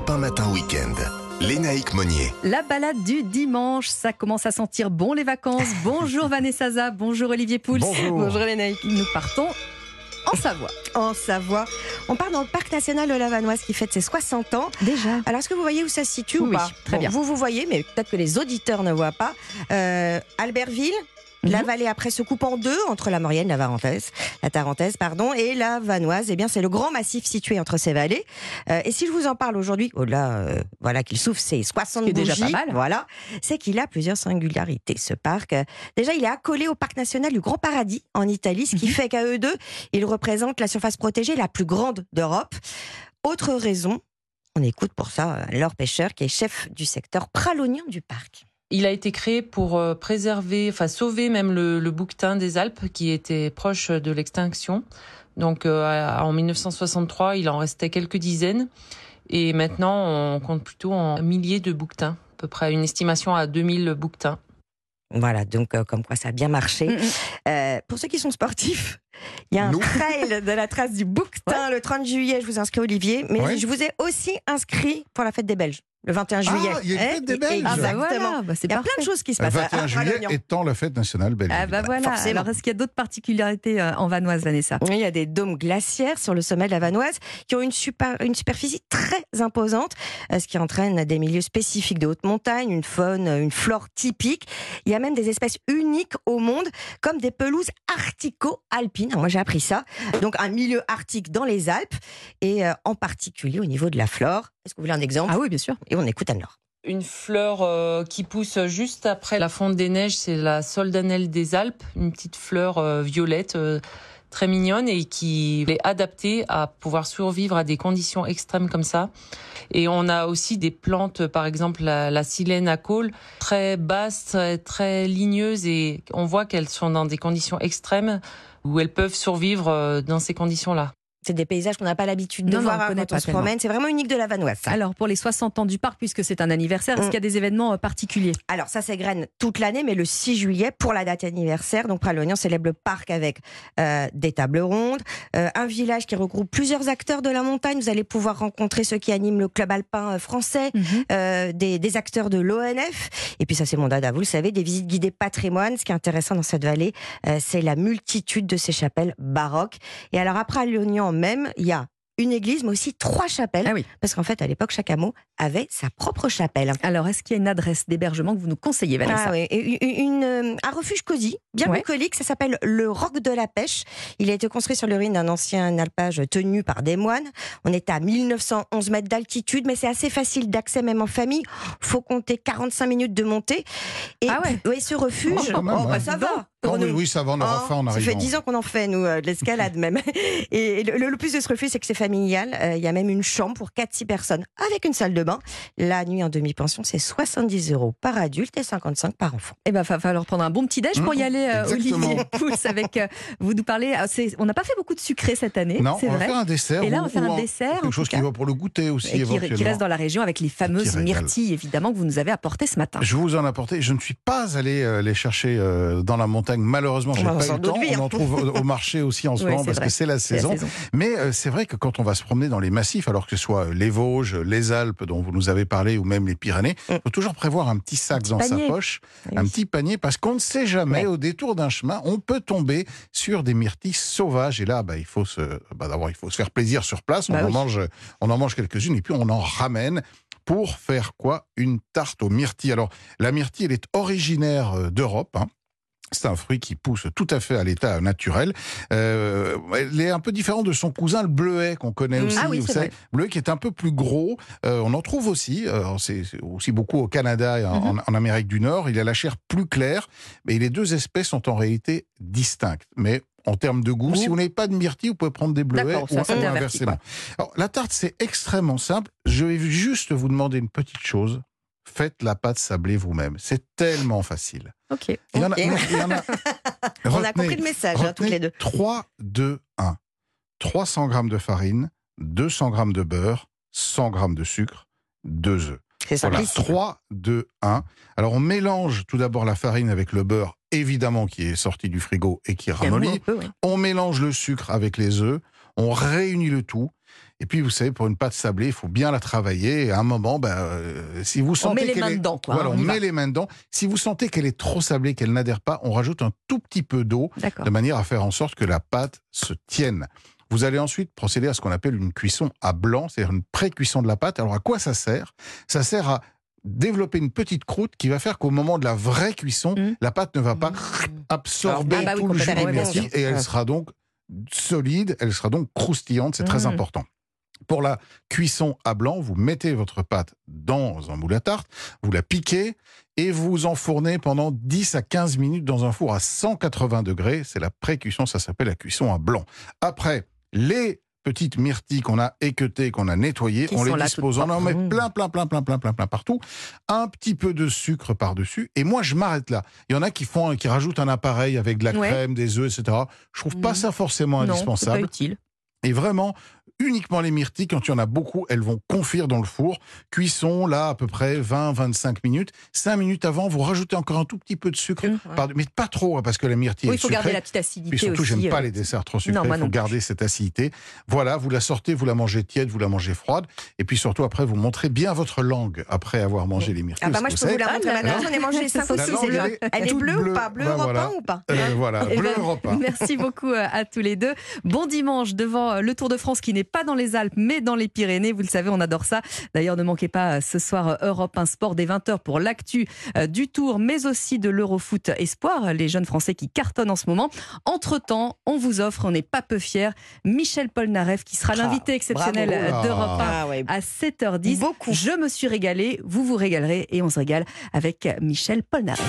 Europe 1 Matin Week-end. Lénaïque Monnier. La balade du dimanche, ça commence à sentir bon les vacances. Bonjour Vanessa Zaza, bonjour Olivier Pouls. Bonjour. Lénaïque. Nous partons en Savoie. En Savoie. On part dans le parc national de la Vanoise qui fête ses 60 ans. Déjà. Alors, est-ce que vous voyez où ça se situe ou Oui, pas très bien. Vous, vous voyez, mais peut-être que les auditeurs ne voient pas. Euh, Albertville. La Mhm. vallée après se coupe en deux entre la Maurienne, la Tarentaise, la Tarentaise, pardon, et la Vanoise. Eh bien, c'est le grand massif situé entre ces vallées. Euh, et si je vous en parle aujourd'hui, au-delà, euh, voilà, qu'il souffle ses 60 Ce qui est déjà bougies, pas mal. voilà, c'est qu'il a plusieurs singularités. Ce parc, Euh, déjà, il est accolé au parc national du Grand Paradis en Italie, ce qui Mhm. fait qu'à eux deux, il représente la surface protégée la plus grande d'Europe. Autre raison, on écoute pour ça Laure Pêcheur, qui est chef du secteur pralonien du parc. Il a été créé pour euh, préserver, enfin sauver même le, le bouquetin des Alpes qui était proche de l'extinction. Donc euh, en 1963, il en restait quelques dizaines. Et maintenant, on compte plutôt en milliers de bouquetins, à peu près une estimation à 2000 bouquetins. Voilà, donc euh, comme quoi ça a bien marché. Mm, mm. Euh, pour ceux qui sont sportifs, il y a un Nous. trail de la trace du bouquetin le 30 juillet. Je vous inscris Olivier, mais Ouais. je vous ai aussi inscrit pour la fête des Belges le 21 juillet. il y a une Eh, fête des Belges. Ah bah Exactement. voilà, bah, c'est Il y a parfait. plein de choses qui se Le passent. à- 21 à juillet étant la fête nationale belge. Ah bah voilà. forcément. Alors est-ce qu'il y a d'autres particularités euh, en Vanoise, Vanessa? Oui, il y a des dômes glaciaires sur le sommet de la Vanoise qui ont une, super- une superficie très imposante, euh, ce qui entraîne des milieux spécifiques de haute montagne, une faune, euh, une flore typique. Il y a même des espèces uniques au monde, comme des pelouses arctico-alpines. Moi, j'ai appris ça. Donc, un milieu arctique dans les Alpes, et en particulier au niveau de la flore. Est-ce que vous voulez un exemple Ah oui, bien sûr. Et on écoute Anne-Laure. Une fleur euh, qui pousse juste après la fonte des neiges, c'est la soldanelle des Alpes, une petite fleur euh, violette euh, très mignonne et qui est adaptée à pouvoir survivre à des conditions extrêmes comme ça. Et on a aussi des plantes, par exemple la, la silène à col, très basses, très, très ligneuses et on voit qu'elles sont dans des conditions extrêmes où elles peuvent survivre euh, dans ces conditions-là. C'est des paysages qu'on n'a pas l'habitude de Non, voir on quand pas on se tellement. promène. C'est vraiment unique de la Vanoise. ça. Alors pour les 60 ans du parc, puisque c'est un anniversaire, est-ce Mm. qu'il y a des événements euh, particuliers? Alors ça s'égrène toute l'année, mais le 6 juillet, pour la date anniversaire, donc Pralognan célèbre le parc avec euh, des tables rondes, euh, un village qui regroupe plusieurs acteurs de la montagne. Vous allez pouvoir rencontrer ceux qui animent le club alpin français, euh, des, des acteurs de l'ONF, et puis ça c'est mon dada, vous le savez, des visites guidées patrimoine. Ce qui est intéressant dans cette vallée, c'est la multitude de ces chapelles baroques. Et alors à Pralognan même, il y a une église, mais aussi trois chapelles, Ah oui. parce qu'en fait à l'époque chaque hameau avait sa propre chapelle. Alors est-ce qu'il y a une adresse d'hébergement que vous nous conseillez, Vanessa? Ah oui, et une, une, euh, un refuge cosy, bien Ouais. bucolique, ça s'appelle le Roc de la Pêche. Il a été construit sur le ruine d'un ancien alpage tenu par des moines. On est à 1911 mètres d'altitude, mais c'est assez facile d'accès même en famille. Faut compter 45 minutes de montée. Et Ah ouais. ce refuge, Oh, oh, bah, ouais. ça va. Oh, oui, nous. oui, ça va, on aura Oh, faim en ça arrivant. fait 10 ans qu'on en fait, nous, euh, de l'escalade même. Et le, le plus de ce refuge, c'est que c'est familial. Euh, Il y a même une chambre pour 4-6 personnes avec une salle de bain. La nuit en demi-pension, c'est 70 euros par adulte et 55 par enfant. Eh ben, va falloir prendre un bon petit déj pour y Mmh, aller, euh. Olivier Pouls, avec euh, vous nous parlez. c'est- On n'a pas fait beaucoup de sucré cette année, Non, c'est on va vrai. faire un dessert. Et là, on va faire un dessert, Quelque chose qui va pour le goûter aussi, Et qui, qui éventuellement. reste dans la région avec les fameuses myrtilles, évidemment, que vous nous avez apportées ce matin. Je vous en apportais. Je ne suis pas allé euh, les chercher euh, dans la montagne. Malheureusement, j'ai pas eu le temps. On en trouve au, marché aussi en ce Oui, moment parce vrai. que c'est la saison. Mais euh, c'est vrai que quand on va se promener dans les massifs, alors que ce soit les Vosges, les Alpes dont vous nous avez parlé, ou même les Pyrénées, il Mm. faut toujours prévoir un petit sac dans panier. sa poche, Oui. un petit panier, parce qu'on ne sait jamais, Ouais. au détour d'un chemin, on peut tomber sur des myrtilles sauvages. Et là, bah, il faut se, bah, d'abord, il faut se faire plaisir sur place. On Bah en oui. mange, on en mange quelques-unes, et puis on en ramène pour faire quoi? Une tarte aux myrtilles. Alors, la myrtille, elle est originaire euh, d'Europe. hein. C'est un fruit qui pousse tout à fait à l'état naturel. Euh, elle est un peu différente de son cousin le bleuet qu'on connaît Mm. aussi. Ah oui, vous savez, bleuet qui est un peu plus gros. Euh, on en trouve aussi. euh, c'est aussi beaucoup au Canada et en, Mhm. en Amérique du Nord. Il a la chair plus claire, mais les deux espèces sont en réalité distinctes. Mais en termes de goût, si vous n'avez pas de myrtille, vous pouvez prendre des bleuets ou, ça, ça ou inversement. Alors, la tarte, c'est extrêmement simple. Je vais juste vous demander une petite chose. Faites la pâte sablée vous-même. C'est tellement facile. Ok. Il y en a. Ok. non, il y en a- On a Retenez- compris le message, hein, toutes retenez les deux. 3, 2, 1. 300 grammes de farine, 200 grammes de beurre, 100 grammes de sucre, 2 œufs. C'est Voilà, simplissime. 3, 2, 1. Alors on mélange tout d'abord la farine avec le beurre, évidemment qui est sorti du frigo et qui est Il y a un mot un ramolli. peu, ouais. On mélange le sucre avec les œufs. On réunit le tout. Et puis, vous savez, pour une pâte sablée, il faut bien la travailler. Et à un moment, ben, euh, si vous sentez met les qu'elle mains est- dedans, quoi, voilà, on on va. met les mains dedans. Si vous sentez qu'elle est trop sablée, qu'elle n'adhère pas, on rajoute un tout petit peu d'eau de manière à faire en sorte que la pâte se tienne. Vous allez ensuite procéder à ce qu'on appelle une cuisson à blanc, c'est-à-dire une pré-cuisson de la pâte. Alors à quoi ça sert? Ça sert à développer une petite croûte qui va faire qu'au moment de la vraie cuisson, Mm. la pâte ne va pas absorber Ah bah oui, tout le jus sûr. et elle sera donc solide, elle sera donc croustillante, c'est très Mm. important. Pour la cuisson à blanc, vous mettez votre pâte dans un moule à tarte, vous la piquez et vous enfournez pendant 10 à 15 minutes dans un four à 180 degrés. C'est la pré-cuisson, ça s'appelle la cuisson à blanc. Après, les petites myrtilles qu'on a équeutées, qu'on a nettoyées, Qui on les dispose, on en met plein, plein, plein, plein, plein, plein, plein partout. Un petit peu de sucre par-dessus. Et moi, je m'arrête là. Il y en a qui font, qui rajoutent un appareil avec de la Ouais. crème, des œufs, etc. Je trouve pas Mhm. ça forcément Non, c'est pas indispensable. utile. Et vraiment, uniquement les myrtilles, quand il y en a beaucoup, elles vont confire dans le four. Cuisson, là, à peu près 20-25 minutes. 5 minutes avant, vous rajoutez encore un tout petit peu de sucre. Mmh. par- Mais pas trop, hein, parce que la myrtille Oui, est il faut garder la petite acidité Puis surtout, j'aime pas euh. les desserts trop sucrés. Il faut non garder cette acidité. Voilà, vous la sortez, vous la mangez tiède, vous la mangez froide. Et puis surtout, après, vous montrez bien votre langue après avoir mangé les myrtilles. Ah bah moi je peux vous savez, la montrer maintenant. J'en ai mangé 5 ou La 6 langue, déjà. elle est bleue ou bleue. pas Bleu Bah, européen ou pas euh, voilà, Eh bleu Europe un. Merci beaucoup euh, à tous les deux. Bon dimanche devant le Tour de France qui n'est pas dans les Alpes mais dans les Pyrénées. Vous le savez, on adore ça. D'ailleurs, ne manquez pas euh, ce soir euh, Europe 1 Sport dès 20h pour l'actu euh, du Tour mais aussi de l'Eurofoot Espoir, les jeunes Français qui cartonnent en ce moment. Entre-temps, on vous offre, on n'est pas peu fiers, Michel Polnareff qui sera Ah, l'invité exceptionnel d'Europe 1 Ah ouais. à 7h10. Beaucoup. Je me suis régalée, vous vous régalerez et on se régale avec Michel Polnareff.